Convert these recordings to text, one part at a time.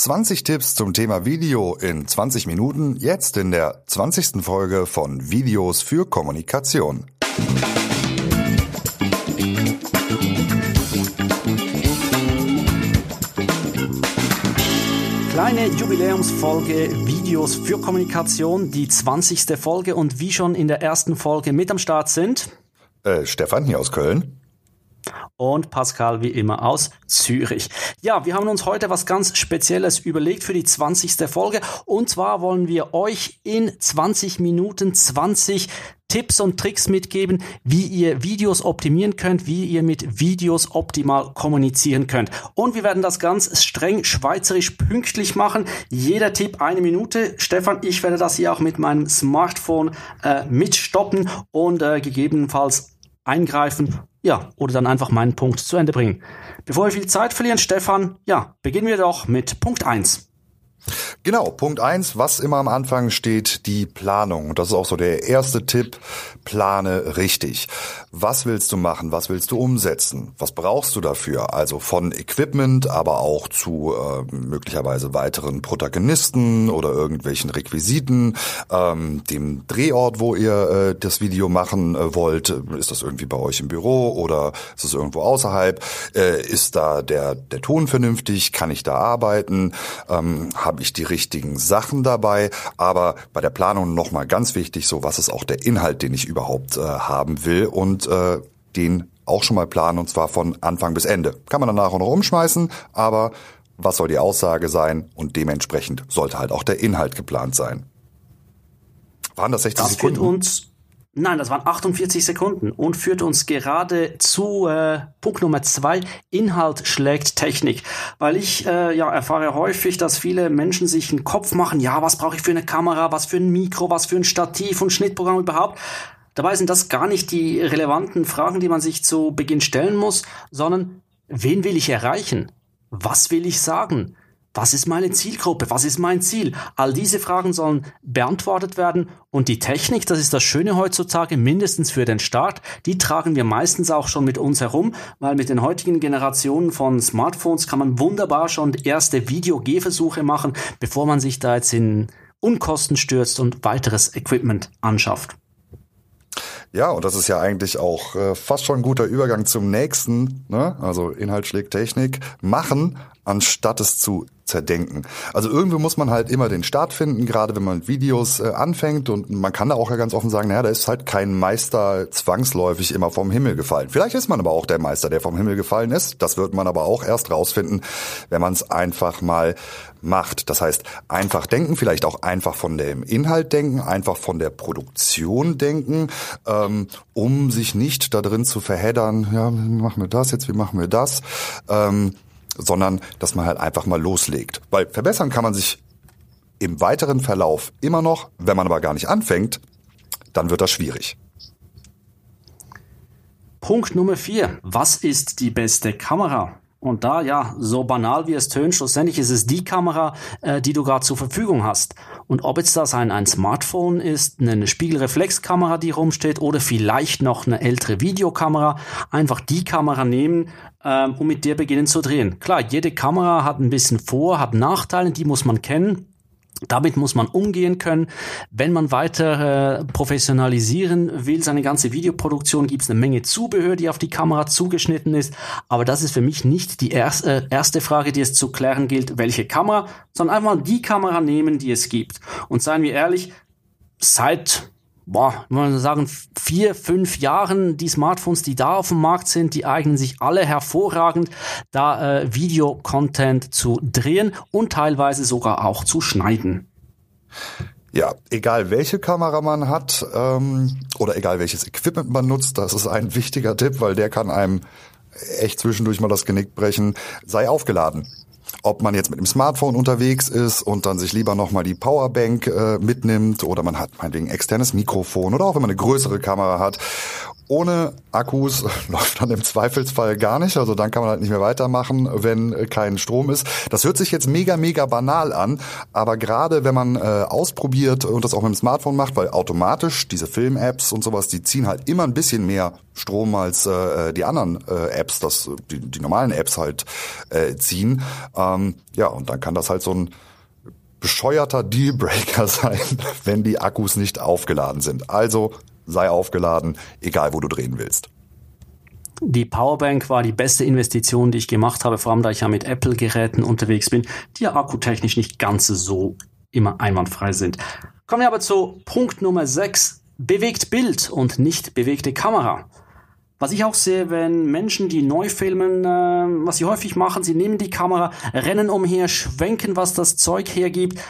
20 Tipps zum Thema Video in 20 Minuten, jetzt in der 20. Folge von Videos für Kommunikation. Kleine Jubiläumsfolge Videos für Kommunikation, die 20. Folge und wie schon in der ersten Folge mit am Start sind äh, Stefan hier aus Köln und Pascal wie immer aus Zürich. Ja, wir haben uns heute was ganz Spezielles überlegt für die 20. Folge und zwar wollen wir euch in 20 Minuten 20 Tipps und Tricks mitgeben, wie ihr Videos optimieren könnt, wie ihr mit Videos optimal kommunizieren könnt. Und wir werden das ganz streng schweizerisch pünktlich machen. Jeder Tipp eine Minute. Stefan, ich werde das hier auch mit meinem Smartphone äh, mitstoppen und äh, gegebenenfalls eingreifen ja, oder dann einfach meinen Punkt zu Ende bringen. Bevor wir viel Zeit verlieren, Stefan, ja, beginnen wir doch mit Punkt 1. Genau, Punkt eins, was immer am Anfang steht, die Planung. Das ist auch so der erste Tipp, plane richtig. Was willst du machen? Was willst du umsetzen? Was brauchst du dafür? Also von Equipment, aber auch zu äh, möglicherweise weiteren Protagonisten oder irgendwelchen Requisiten, ähm, dem Drehort, wo ihr äh, das Video machen äh, wollt. Ist das irgendwie bei euch im Büro oder ist es irgendwo außerhalb? Äh, ist da der, der Ton vernünftig? Kann ich da arbeiten? Ähm, habe ich die richtigen Sachen dabei, aber bei der Planung nochmal ganz wichtig, so was ist auch der Inhalt, den ich überhaupt äh, haben will und äh, den auch schon mal planen und zwar von Anfang bis Ende. Kann man danach auch noch umschmeißen, aber was soll die Aussage sein und dementsprechend sollte halt auch der Inhalt geplant sein. Waren das 60 das Sekunden? uns Nein, das waren 48 Sekunden und führt uns gerade zu äh, Punkt Nummer zwei. Inhalt schlägt Technik. Weil ich äh, ja erfahre häufig, dass viele Menschen sich einen Kopf machen, ja, was brauche ich für eine Kamera, was für ein Mikro, was für ein Stativ und Schnittprogramm überhaupt. Dabei sind das gar nicht die relevanten Fragen, die man sich zu Beginn stellen muss, sondern wen will ich erreichen? Was will ich sagen? Was ist meine Zielgruppe? Was ist mein Ziel? All diese Fragen sollen beantwortet werden und die Technik, das ist das Schöne heutzutage, mindestens für den Start, die tragen wir meistens auch schon mit uns herum, weil mit den heutigen Generationen von Smartphones kann man wunderbar schon erste Video-Gehversuche machen, bevor man sich da jetzt in Unkosten stürzt und weiteres Equipment anschafft. Ja, und das ist ja eigentlich auch äh, fast schon ein guter Übergang zum nächsten, ne? also Inhalt schlägt Technik, machen, anstatt es zu zerdenken. Also irgendwie muss man halt immer den Start finden, gerade wenn man Videos äh, anfängt und man kann da auch ja ganz offen sagen, naja, da ist halt kein Meister zwangsläufig immer vom Himmel gefallen. Vielleicht ist man aber auch der Meister, der vom Himmel gefallen ist. Das wird man aber auch erst rausfinden, wenn man es einfach mal macht. Das heißt, einfach denken, vielleicht auch einfach von dem Inhalt denken, einfach von der Produktion denken, ähm, um sich nicht da drin zu verheddern, ja, wie machen wir das jetzt, wie machen wir das? Ähm, sondern dass man halt einfach mal loslegt. Weil verbessern kann man sich im weiteren Verlauf immer noch, wenn man aber gar nicht anfängt, dann wird das schwierig. Punkt Nummer vier. Was ist die beste Kamera? Und da, ja, so banal wie es tönt, schlussendlich ist es die Kamera, äh, die du gerade zur Verfügung hast. Und ob jetzt das ein, ein Smartphone ist, eine Spiegelreflexkamera, die rumsteht, oder vielleicht noch eine ältere Videokamera, einfach die Kamera nehmen, ähm, und mit der beginnen zu drehen. Klar, jede Kamera hat ein bisschen Vor-, hat Nachteile, die muss man kennen. Damit muss man umgehen können. Wenn man weiter äh, professionalisieren will, seine ganze Videoproduktion, gibt es eine Menge Zubehör, die auf die Kamera zugeschnitten ist. Aber das ist für mich nicht die erst, äh, erste Frage, die es zu klären gilt, welche Kamera, sondern einfach die Kamera nehmen, die es gibt. Und seien wir ehrlich, seit boah, man sagen, vier, fünf Jahren die Smartphones, die da auf dem Markt sind, die eignen sich alle hervorragend, da äh, Videocontent zu drehen und teilweise sogar auch zu schneiden. Ja, egal welche Kamera man hat ähm, oder egal welches Equipment man nutzt, das ist ein wichtiger Tipp, weil der kann einem echt zwischendurch mal das Genick brechen, sei aufgeladen ob man jetzt mit dem Smartphone unterwegs ist und dann sich lieber nochmal die Powerbank äh, mitnimmt oder man hat meinetwegen externes Mikrofon oder auch wenn man eine größere Kamera hat ohne Akkus läuft dann im Zweifelsfall gar nicht. Also dann kann man halt nicht mehr weitermachen, wenn äh, kein Strom ist. Das hört sich jetzt mega, mega banal an. Aber gerade wenn man äh, ausprobiert und das auch mit dem Smartphone macht, weil automatisch diese Film-Apps und sowas, die ziehen halt immer ein bisschen mehr Strom als äh, die anderen äh, Apps, das die, die normalen Apps halt äh, ziehen. Ähm, ja, und dann kann das halt so ein bescheuerter Dealbreaker sein, wenn die Akkus nicht aufgeladen sind. Also sei aufgeladen, egal wo du drehen willst. Die Powerbank war die beste Investition, die ich gemacht habe, vor allem da ich ja mit Apple-Geräten unterwegs bin, die ja akkutechnisch nicht ganz so immer einwandfrei sind. Kommen wir aber zu Punkt Nummer 6. Bewegt Bild und nicht bewegte Kamera. Was ich auch sehe, wenn Menschen, die neu filmen, äh, was sie häufig machen, sie nehmen die Kamera, rennen umher, schwenken, was das Zeug hergibt.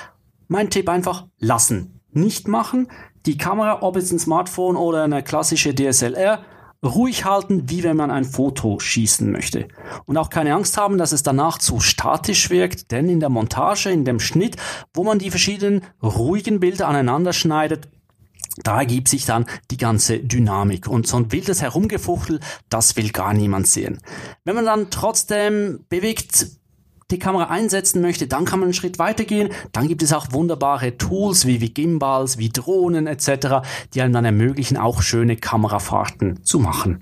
Mein Tipp einfach lassen. Nicht machen. Die Kamera, ob es ein Smartphone oder eine klassische DSLR, ruhig halten, wie wenn man ein Foto schießen möchte. Und auch keine Angst haben, dass es danach zu statisch wirkt, denn in der Montage, in dem Schnitt, wo man die verschiedenen ruhigen Bilder aneinander schneidet, da ergibt sich dann die ganze Dynamik und so ein wildes Herumgefuchtel, das will gar niemand sehen. Wenn man dann trotzdem bewegt die Kamera einsetzen möchte, dann kann man einen Schritt weitergehen. Dann gibt es auch wunderbare Tools wie, wie Gimbals, wie Drohnen etc., die einem dann ermöglichen, auch schöne Kamerafahrten zu machen.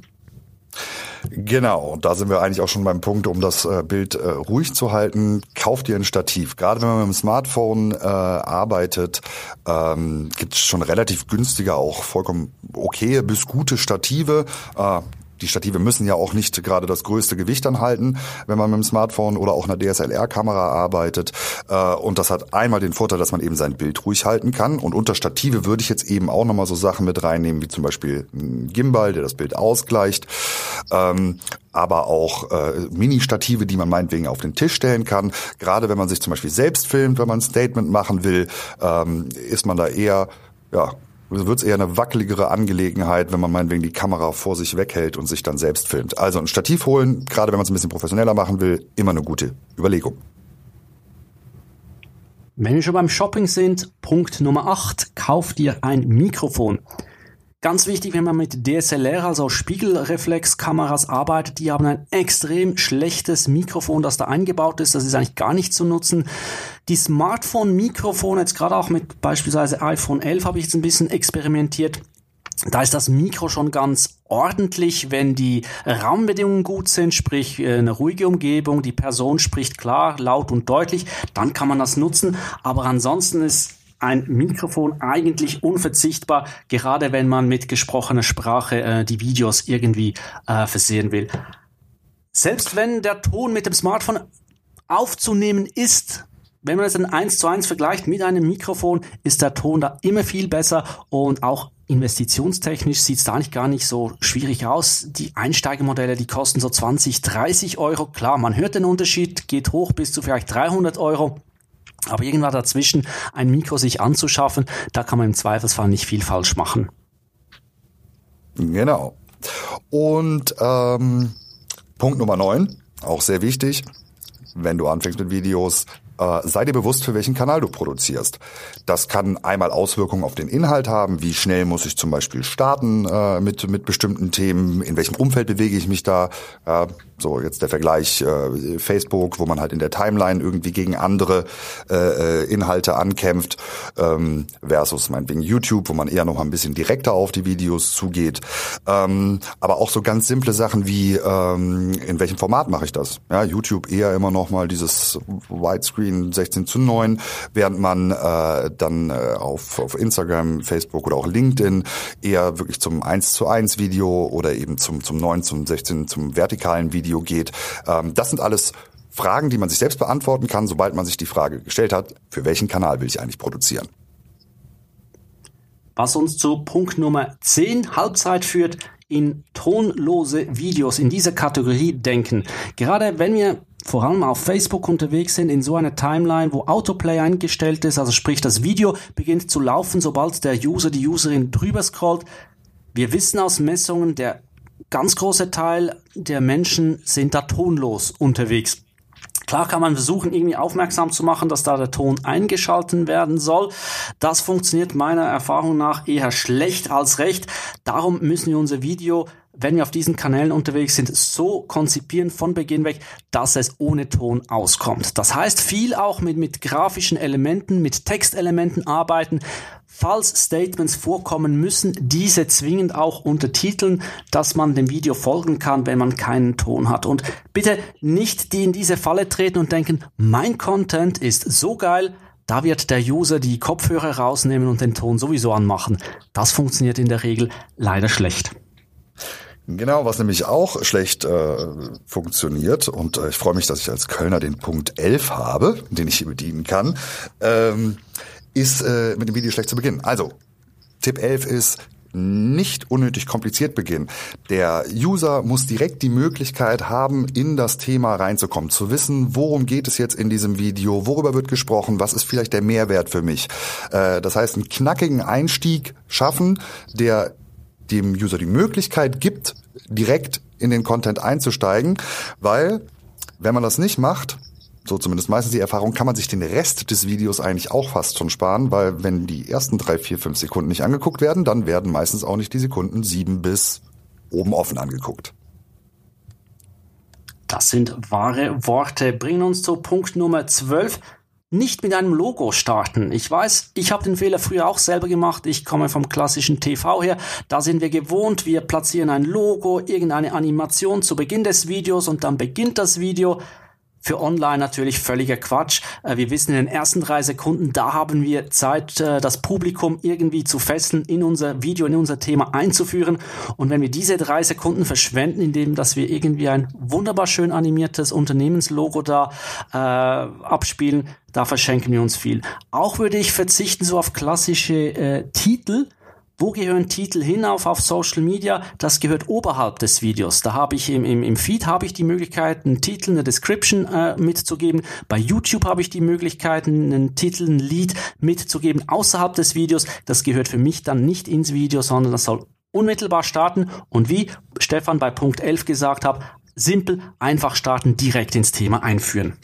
Genau, da sind wir eigentlich auch schon beim Punkt, um das äh, Bild äh, ruhig zu halten. Kauft ihr ein Stativ. Gerade wenn man mit dem Smartphone äh, arbeitet, ähm, gibt es schon relativ günstige, auch vollkommen okay bis gute Stative. Äh, die Stative müssen ja auch nicht gerade das größte Gewicht anhalten, wenn man mit dem Smartphone oder auch einer DSLR-Kamera arbeitet. Äh, und das hat einmal den Vorteil, dass man eben sein Bild ruhig halten kann. Und unter Stative würde ich jetzt eben auch nochmal so Sachen mit reinnehmen, wie zum Beispiel ein Gimbal, der das Bild ausgleicht. Ähm, aber auch äh, Mini-Stative, die man meinetwegen auf den Tisch stellen kann. Gerade wenn man sich zum Beispiel selbst filmt, wenn man ein Statement machen will, ähm, ist man da eher ja, wird es eher eine wackeligere Angelegenheit, wenn man meinetwegen die Kamera vor sich weghält und sich dann selbst filmt. Also ein Stativ holen, gerade wenn man es ein bisschen professioneller machen will, immer eine gute Überlegung. Wenn wir schon beim Shopping sind, Punkt Nummer 8, kauf dir ein Mikrofon. Ganz wichtig, wenn man mit DSLR, also Spiegelreflexkameras arbeitet, die haben ein extrem schlechtes Mikrofon, das da eingebaut ist. Das ist eigentlich gar nicht zu nutzen. Die Smartphone-Mikrofone, jetzt gerade auch mit beispielsweise iPhone 11 habe ich jetzt ein bisschen experimentiert. Da ist das Mikro schon ganz ordentlich, wenn die Raumbedingungen gut sind, sprich äh, eine ruhige Umgebung, die Person spricht klar, laut und deutlich, dann kann man das nutzen. Aber ansonsten ist ein Mikrofon eigentlich unverzichtbar, gerade wenn man mit gesprochener Sprache äh, die Videos irgendwie äh, versehen will. Selbst wenn der Ton mit dem Smartphone aufzunehmen ist, wenn man es dann eins zu eins vergleicht mit einem Mikrofon, ist der Ton da immer viel besser und auch investitionstechnisch sieht es da nicht gar nicht so schwierig aus. Die Einsteigemodelle, die kosten so 20, 30 Euro. Klar, man hört den Unterschied, geht hoch bis zu vielleicht 300 Euro. Aber irgendwann dazwischen ein Mikro sich anzuschaffen, da kann man im Zweifelsfall nicht viel falsch machen. Genau. Und ähm, Punkt Nummer 9, auch sehr wichtig, wenn du anfängst mit Videos, äh, sei dir bewusst, für welchen Kanal du produzierst. Das kann einmal Auswirkungen auf den Inhalt haben, wie schnell muss ich zum Beispiel starten äh, mit, mit bestimmten Themen, in welchem Umfeld bewege ich mich da. Äh, so jetzt der Vergleich äh, Facebook, wo man halt in der Timeline irgendwie gegen andere äh, äh, Inhalte ankämpft, ähm, versus meinetwegen YouTube, wo man eher noch ein bisschen direkter auf die Videos zugeht. Ähm, aber auch so ganz simple Sachen wie, ähm, in welchem Format mache ich das? Ja, YouTube eher immer noch mal dieses Widescreen 16 zu 9, während man äh, dann äh, auf, auf Instagram, Facebook oder auch LinkedIn eher wirklich zum 1 zu 1 Video oder eben zum, zum 9, zum 16, zum vertikalen Video Video geht. Ähm, das sind alles Fragen, die man sich selbst beantworten kann, sobald man sich die Frage gestellt hat, für welchen Kanal will ich eigentlich produzieren. Was uns zu Punkt Nummer 10 Halbzeit führt, in tonlose Videos in dieser Kategorie denken. Gerade wenn wir vor allem auf Facebook unterwegs sind, in so einer Timeline, wo Autoplay eingestellt ist, also sprich das Video beginnt zu laufen, sobald der User, die Userin drüber scrollt. Wir wissen aus Messungen, der ganz großer Teil der Menschen sind da tonlos unterwegs. Klar kann man versuchen, irgendwie aufmerksam zu machen, dass da der Ton eingeschalten werden soll. Das funktioniert meiner Erfahrung nach eher schlecht als recht. Darum müssen wir unser Video, wenn wir auf diesen Kanälen unterwegs sind, so konzipieren von Beginn weg, dass es ohne Ton auskommt. Das heißt, viel auch mit, mit grafischen Elementen, mit Textelementen arbeiten, falls Statements vorkommen, müssen diese zwingend auch untertiteln, dass man dem Video folgen kann, wenn man keinen Ton hat. Und bitte nicht die in diese Falle treten und denken, mein Content ist so geil, da wird der User die Kopfhörer rausnehmen und den Ton sowieso anmachen. Das funktioniert in der Regel leider schlecht. Genau, was nämlich auch schlecht äh, funktioniert und äh, ich freue mich, dass ich als Kölner den Punkt 11 habe, den ich hier bedienen kann, ähm, ist äh, mit dem Video schlecht zu beginnen. Also, Tipp 11 ist, nicht unnötig kompliziert beginnen. Der User muss direkt die Möglichkeit haben, in das Thema reinzukommen, zu wissen, worum geht es jetzt in diesem Video, worüber wird gesprochen, was ist vielleicht der Mehrwert für mich. Äh, das heißt, einen knackigen Einstieg schaffen, der dem User die Möglichkeit gibt, direkt in den Content einzusteigen, weil wenn man das nicht macht, so zumindest meistens die Erfahrung, kann man sich den Rest des Videos eigentlich auch fast schon sparen, weil wenn die ersten drei, vier, fünf Sekunden nicht angeguckt werden, dann werden meistens auch nicht die Sekunden sieben bis oben offen angeguckt. Das sind wahre Worte. Bringen uns zu Punkt Nummer 12 nicht mit einem Logo starten. Ich weiß, ich habe den Fehler früher auch selber gemacht. Ich komme vom klassischen TV her. Da sind wir gewohnt, wir platzieren ein Logo, irgendeine Animation zu Beginn des Videos und dann beginnt das Video. Für online natürlich völliger Quatsch. Äh, wir wissen in den ersten drei Sekunden, da haben wir Zeit, äh, das Publikum irgendwie zu fesseln, in unser Video, in unser Thema einzuführen. Und wenn wir diese drei Sekunden verschwenden, indem dass wir irgendwie ein wunderbar schön animiertes Unternehmenslogo da äh, abspielen, da verschenken wir uns viel. Auch würde ich verzichten so auf klassische äh, Titel wo gehören Titel hin auf, auf Social Media? Das gehört oberhalb des Videos. Da habe ich im, im, im Feed habe ich die Möglichkeit, einen Titel, eine Description äh, mitzugeben. Bei YouTube habe ich die Möglichkeit, einen Titel, ein Lied mitzugeben außerhalb des Videos. Das gehört für mich dann nicht ins Video, sondern das soll unmittelbar starten. Und wie Stefan bei Punkt 11 gesagt hat, simpel, einfach starten, direkt ins Thema einführen.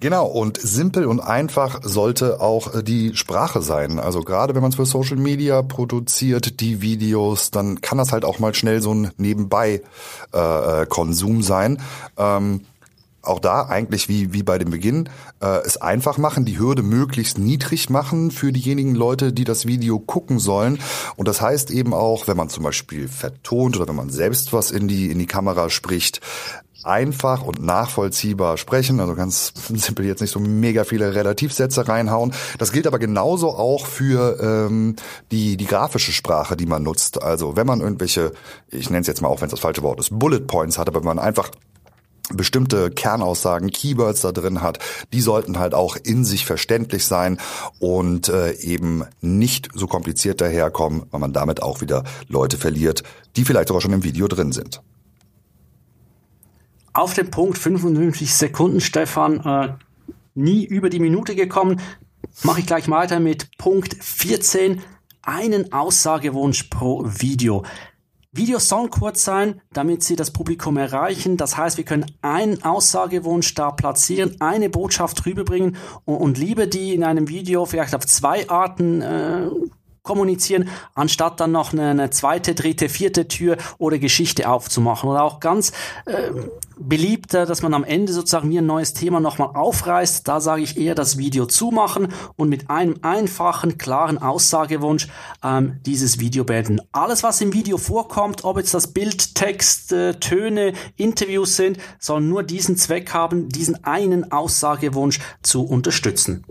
Genau, und simpel und einfach sollte auch äh, die Sprache sein. Also gerade wenn man es für Social Media produziert, die Videos, dann kann das halt auch mal schnell so ein Nebenbei-Konsum äh, sein. Ähm, auch da eigentlich wie, wie bei dem Beginn, äh, es einfach machen, die Hürde möglichst niedrig machen für diejenigen Leute, die das Video gucken sollen. Und das heißt eben auch, wenn man zum Beispiel vertont oder wenn man selbst was in die, in die Kamera spricht, einfach und nachvollziehbar sprechen. Also ganz simpel jetzt nicht so mega viele Relativsätze reinhauen. Das gilt aber genauso auch für ähm, die, die grafische Sprache, die man nutzt. Also wenn man irgendwelche, ich nenne es jetzt mal auch, wenn es das falsche Wort ist, Bullet Points hat, aber wenn man einfach bestimmte Kernaussagen, Keywords da drin hat, die sollten halt auch in sich verständlich sein und äh, eben nicht so kompliziert daherkommen, weil man damit auch wieder Leute verliert, die vielleicht sogar schon im Video drin sind auf den Punkt 55 Sekunden, Stefan, äh, nie über die Minute gekommen. Mache ich gleich weiter mit Punkt 14, einen Aussagewunsch pro Video. Videos sollen kurz sein, damit sie das Publikum erreichen. Das heißt, wir können einen Aussagewunsch da platzieren, eine Botschaft rüberbringen und, und lieber die in einem Video vielleicht auf zwei Arten äh, kommunizieren, anstatt dann noch eine, eine, zweite, dritte, vierte Tür oder Geschichte aufzumachen. Oder auch ganz äh, beliebter, dass man am Ende sozusagen wie ein neues Thema nochmal aufreißt. Da sage ich eher das Video zumachen und mit einem einfachen, klaren Aussagewunsch ähm, dieses Video beenden. Alles, was im Video vorkommt, ob jetzt das Bild, Text, äh, Töne, Interviews sind, soll nur diesen Zweck haben, diesen einen Aussagewunsch zu unterstützen.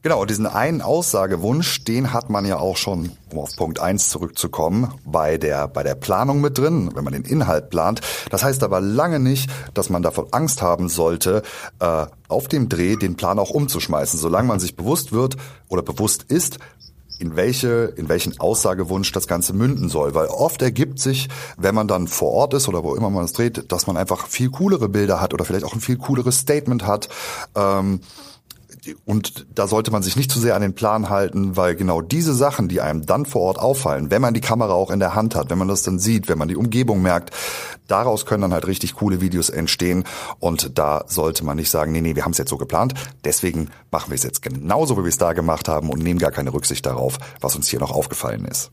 Genau, diesen einen Aussagewunsch, den hat man ja auch schon, um auf Punkt eins zurückzukommen, bei der, bei der Planung mit drin, wenn man den Inhalt plant. Das heißt aber lange nicht, dass man davon Angst haben sollte, äh, auf dem Dreh den Plan auch umzuschmeißen, solange man sich bewusst wird oder bewusst ist, in welche, in welchen Aussagewunsch das Ganze münden soll. Weil oft ergibt sich, wenn man dann vor Ort ist oder wo immer man es dreht, dass man einfach viel coolere Bilder hat oder vielleicht auch ein viel cooleres Statement hat. Ähm, und da sollte man sich nicht zu sehr an den Plan halten, weil genau diese Sachen, die einem dann vor Ort auffallen, wenn man die Kamera auch in der Hand hat, wenn man das dann sieht, wenn man die Umgebung merkt, daraus können dann halt richtig coole Videos entstehen und da sollte man nicht sagen, nee, nee, wir haben es jetzt so geplant, deswegen machen wir es jetzt genauso, wie wir es da gemacht haben und nehmen gar keine Rücksicht darauf, was uns hier noch aufgefallen ist.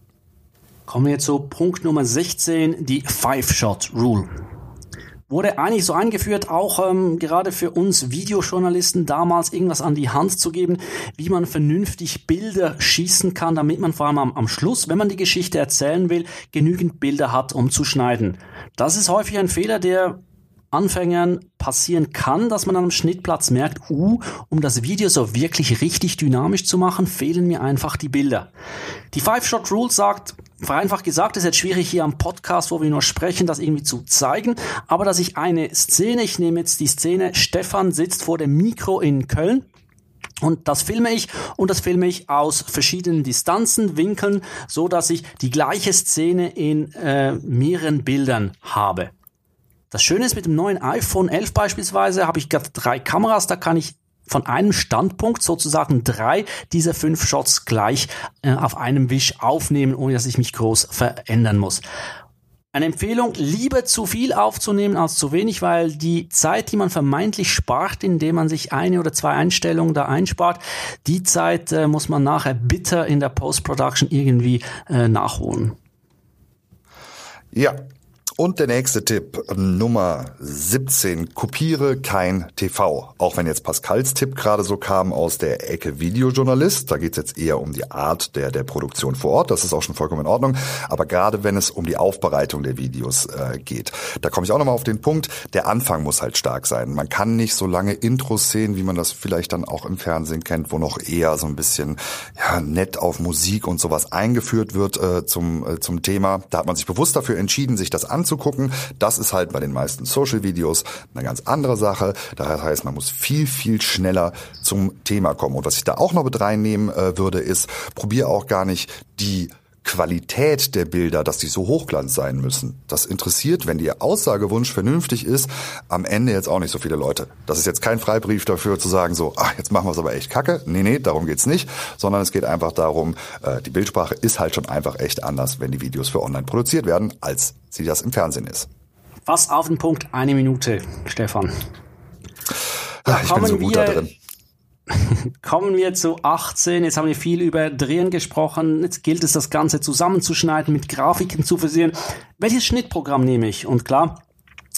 Kommen wir zu Punkt Nummer 16, die Five-Shot-Rule. Wurde eigentlich so eingeführt, auch ähm, gerade für uns Videojournalisten damals irgendwas an die Hand zu geben, wie man vernünftig Bilder schießen kann, damit man vor allem am, am Schluss, wenn man die Geschichte erzählen will, genügend Bilder hat, um zu schneiden. Das ist häufig ein Fehler, der Anfängern passieren kann, dass man am Schnittplatz merkt, uh, um das Video so wirklich richtig dynamisch zu machen, fehlen mir einfach die Bilder. Die Five-Shot-Rule sagt, vereinfacht gesagt, ist jetzt schwierig hier am Podcast, wo wir nur sprechen, das irgendwie zu zeigen, aber dass ich eine Szene, ich nehme jetzt die Szene, Stefan sitzt vor dem Mikro in Köln, und das filme ich. Und das filme ich aus verschiedenen Distanzen, Winkeln, so dass ich die gleiche Szene in äh, mehreren Bildern habe. Das Schöne ist mit dem neuen iPhone 11 beispielsweise habe ich gerade drei Kameras, da kann ich von einem Standpunkt sozusagen drei dieser fünf Shots gleich äh, auf einem Wisch aufnehmen, ohne dass ich mich groß verändern muss. Eine Empfehlung, lieber zu viel aufzunehmen als zu wenig, weil die Zeit, die man vermeintlich spart, indem man sich eine oder zwei Einstellungen da einspart, die Zeit äh, muss man nachher bitter in der Post-Production irgendwie äh, nachholen. Ja, und der nächste Tipp, Nummer 17, kopiere kein TV. Auch wenn jetzt Pascals Tipp gerade so kam aus der Ecke Videojournalist, da geht es jetzt eher um die Art der, der Produktion vor Ort, das ist auch schon vollkommen in Ordnung. Aber gerade wenn es um die Aufbereitung der Videos äh, geht, da komme ich auch nochmal auf den Punkt, der Anfang muss halt stark sein. Man kann nicht so lange Intros sehen, wie man das vielleicht dann auch im Fernsehen kennt, wo noch eher so ein bisschen ja, nett auf Musik und sowas eingeführt wird äh, zum, äh, zum Thema. Da hat man sich bewusst dafür entschieden, sich das anzusehen anzugucken. Das ist halt bei den meisten Social-Videos eine ganz andere Sache. Das heißt, man muss viel, viel schneller zum Thema kommen. Und was ich da auch noch mit reinnehmen äh, würde, ist, probier auch gar nicht die Qualität der Bilder, dass die so hochglanz sein müssen. Das interessiert, wenn Ihr Aussagewunsch vernünftig ist, am Ende jetzt auch nicht so viele Leute. Das ist jetzt kein Freibrief dafür zu sagen so, ach, jetzt machen wir es aber echt kacke. Nee, nee, darum geht's nicht, sondern es geht einfach darum, äh, die Bildsprache ist halt schon einfach echt anders, wenn die Videos für online produziert werden, als sie das im Fernsehen ist. Was auf den Punkt, eine Minute, Stefan. Ach, ich bin so gut da drin. Kommen wir zu 18. Jetzt haben wir viel über Drehen gesprochen. Jetzt gilt es, das Ganze zusammenzuschneiden, mit Grafiken zu versehen. Welches Schnittprogramm nehme ich? Und klar,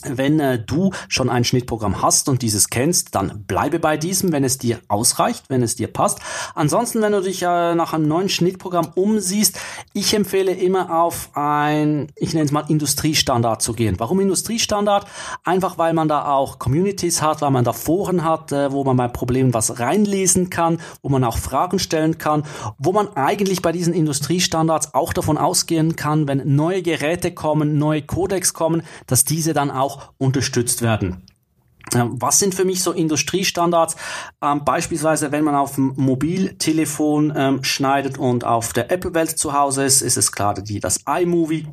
wenn äh, du schon ein Schnittprogramm hast und dieses kennst, dann bleibe bei diesem, wenn es dir ausreicht, wenn es dir passt. Ansonsten, wenn du dich äh, nach einem neuen Schnittprogramm umsiehst, ich empfehle immer auf ein, ich nenne es mal Industriestandard zu gehen. Warum Industriestandard? Einfach weil man da auch Communities hat, weil man da Foren hat, äh, wo man bei Problemen was reinlesen kann, wo man auch Fragen stellen kann, wo man eigentlich bei diesen Industriestandards auch davon ausgehen kann, wenn neue Geräte kommen, neue Codecs kommen, dass diese dann auch unterstützt werden. Ähm, was sind für mich so Industriestandards? Ähm, beispielsweise, wenn man auf dem Mobiltelefon ähm, schneidet und auf der Apple-Welt zu Hause ist, ist es klar die, das iMovie.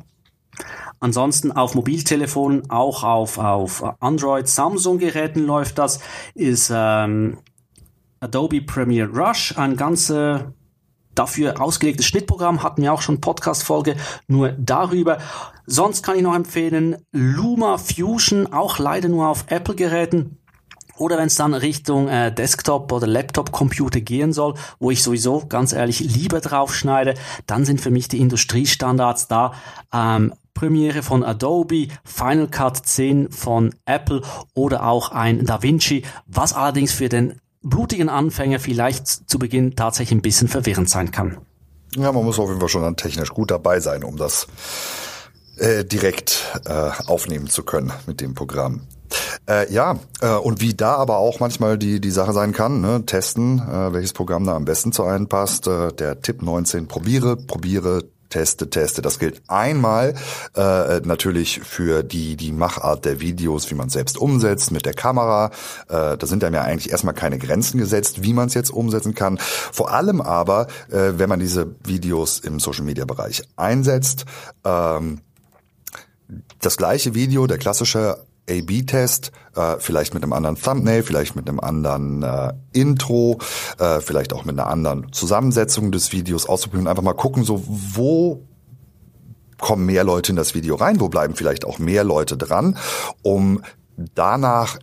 Ansonsten auf Mobiltelefonen, auch auf, auf Android, Samsung-Geräten läuft das, ist ähm, Adobe Premiere Rush, ein ganze dafür ausgelegtes Schnittprogramm, hatten wir auch schon Podcast-Folge nur darüber. Sonst kann ich noch empfehlen Luma Fusion, auch leider nur auf Apple-Geräten. Oder wenn es dann Richtung äh, Desktop oder Laptop-Computer gehen soll, wo ich sowieso ganz ehrlich lieber drauf schneide, dann sind für mich die Industriestandards da. Ähm, Premiere von Adobe, Final Cut 10 von Apple oder auch ein DaVinci, was allerdings für den blutigen Anfänger vielleicht zu Beginn tatsächlich ein bisschen verwirrend sein kann. Ja, man muss auf jeden Fall schon dann technisch gut dabei sein, um das äh, direkt äh, aufnehmen zu können mit dem Programm. Äh, ja, äh, und wie da aber auch manchmal die, die Sache sein kann, ne? testen, äh, welches Programm da am besten zu einem passt. Äh, der Tipp 19, probiere, probiere, teste, teste. Das gilt einmal äh, natürlich für die, die Machart der Videos, wie man selbst umsetzt mit der Kamera. Äh, da sind dann ja eigentlich erstmal keine Grenzen gesetzt, wie man es jetzt umsetzen kann. Vor allem aber, äh, wenn man diese Videos im Social-Media-Bereich einsetzt, ähm, das gleiche Video, der klassische A-B-Test, äh, vielleicht mit einem anderen Thumbnail, vielleicht mit einem anderen äh, Intro, äh, vielleicht auch mit einer anderen Zusammensetzung des Videos auszuprobieren. Einfach mal gucken, so wo kommen mehr Leute in das Video rein, wo bleiben vielleicht auch mehr Leute dran, um danach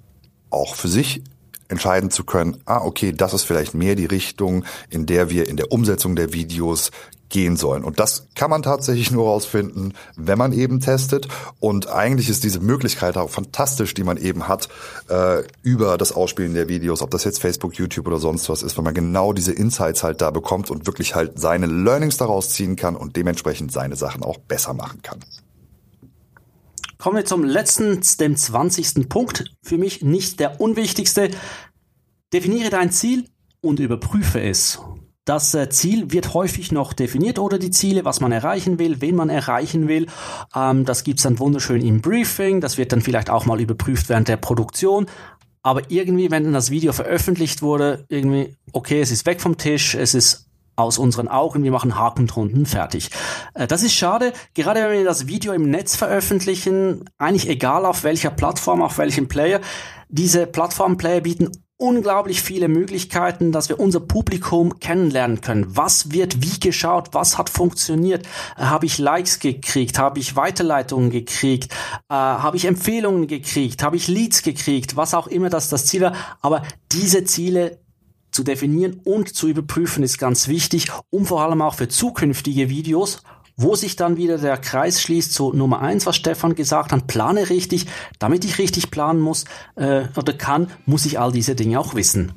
auch für sich entscheiden zu können, ah, okay, das ist vielleicht mehr die Richtung, in der wir in der Umsetzung der Videos gehen sollen. Und das kann man tatsächlich nur herausfinden, wenn man eben testet. Und eigentlich ist diese Möglichkeit auch fantastisch, die man eben hat, äh, über das Ausspielen der Videos, ob das jetzt Facebook, YouTube oder sonst was ist, wenn man genau diese Insights halt da bekommt und wirklich halt seine Learnings daraus ziehen kann und dementsprechend seine Sachen auch besser machen kann. Kommen wir zum letzten, dem 20. Punkt. Für mich nicht der unwichtigste. Definiere dein Ziel und überprüfe es. Das äh, Ziel wird häufig noch definiert oder die Ziele, was man erreichen will, wen man erreichen will. Ähm, das gibt's dann wunderschön im Briefing. Das wird dann vielleicht auch mal überprüft während der Produktion. Aber irgendwie, wenn dann das Video veröffentlicht wurde, irgendwie, okay, es ist weg vom Tisch, es ist aus unseren Augen, wir machen Haken drunten, fertig. Äh, das ist schade, gerade wenn wir das Video im Netz veröffentlichen, eigentlich egal auf welcher Plattform, auf welchem Player, diese Plattform-Player bieten unglaublich viele Möglichkeiten, dass wir unser Publikum kennenlernen können. Was wird wie geschaut? Was hat funktioniert? Äh, habe ich Likes gekriegt? Habe ich Weiterleitungen gekriegt? Äh, habe ich Empfehlungen gekriegt? Habe ich Leads gekriegt? Was auch immer das das Ziel war. Aber diese Ziele zu definieren und zu überprüfen ist ganz wichtig, um vor allem auch für zukünftige Videos, wo sich dann wieder der Kreis schließt zu Nummer eins, was Stefan gesagt hat, plane richtig. Damit ich richtig planen muss äh, oder kann, muss ich all diese Dinge auch wissen.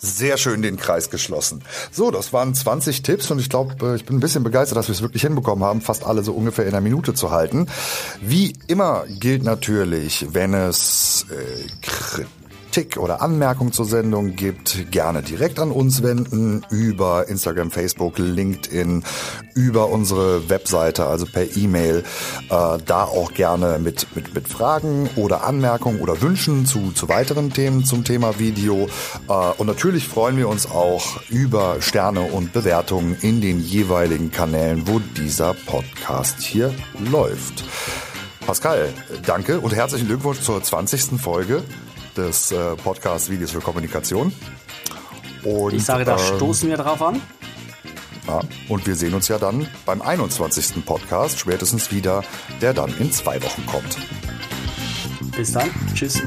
Sehr schön den Kreis geschlossen. So, das waren 20 Tipps und ich glaube, äh, ich bin ein bisschen begeistert, dass wir es wirklich hinbekommen haben, fast alle so ungefähr in einer Minute zu halten. Wie immer gilt natürlich, wenn es äh, Kritik oder Anmerkung zur Sendung gibt, gerne direkt an uns wenden über Instagram, Facebook, LinkedIn, über unsere Webseite, also per E-Mail. Äh, da auch gerne mit, mit, mit Fragen oder Anmerkungen oder Wünschen zu, zu weiteren Themen zum Thema Video. Äh, und natürlich freuen wir uns auch über Sterne und Bewertungen in den jeweiligen Kanälen, wo dieser Podcast hier läuft. Pascal, danke und herzlichen Glückwunsch zur 20. Folge des äh, Podcasts Videos für Kommunikation. Und, ich sage, da ähm, stoßen wir drauf an. Ja, und wir sehen uns ja dann beim 21. Podcast spätestens wieder, der dann in zwei Wochen kommt. Bis dann. Tschüss.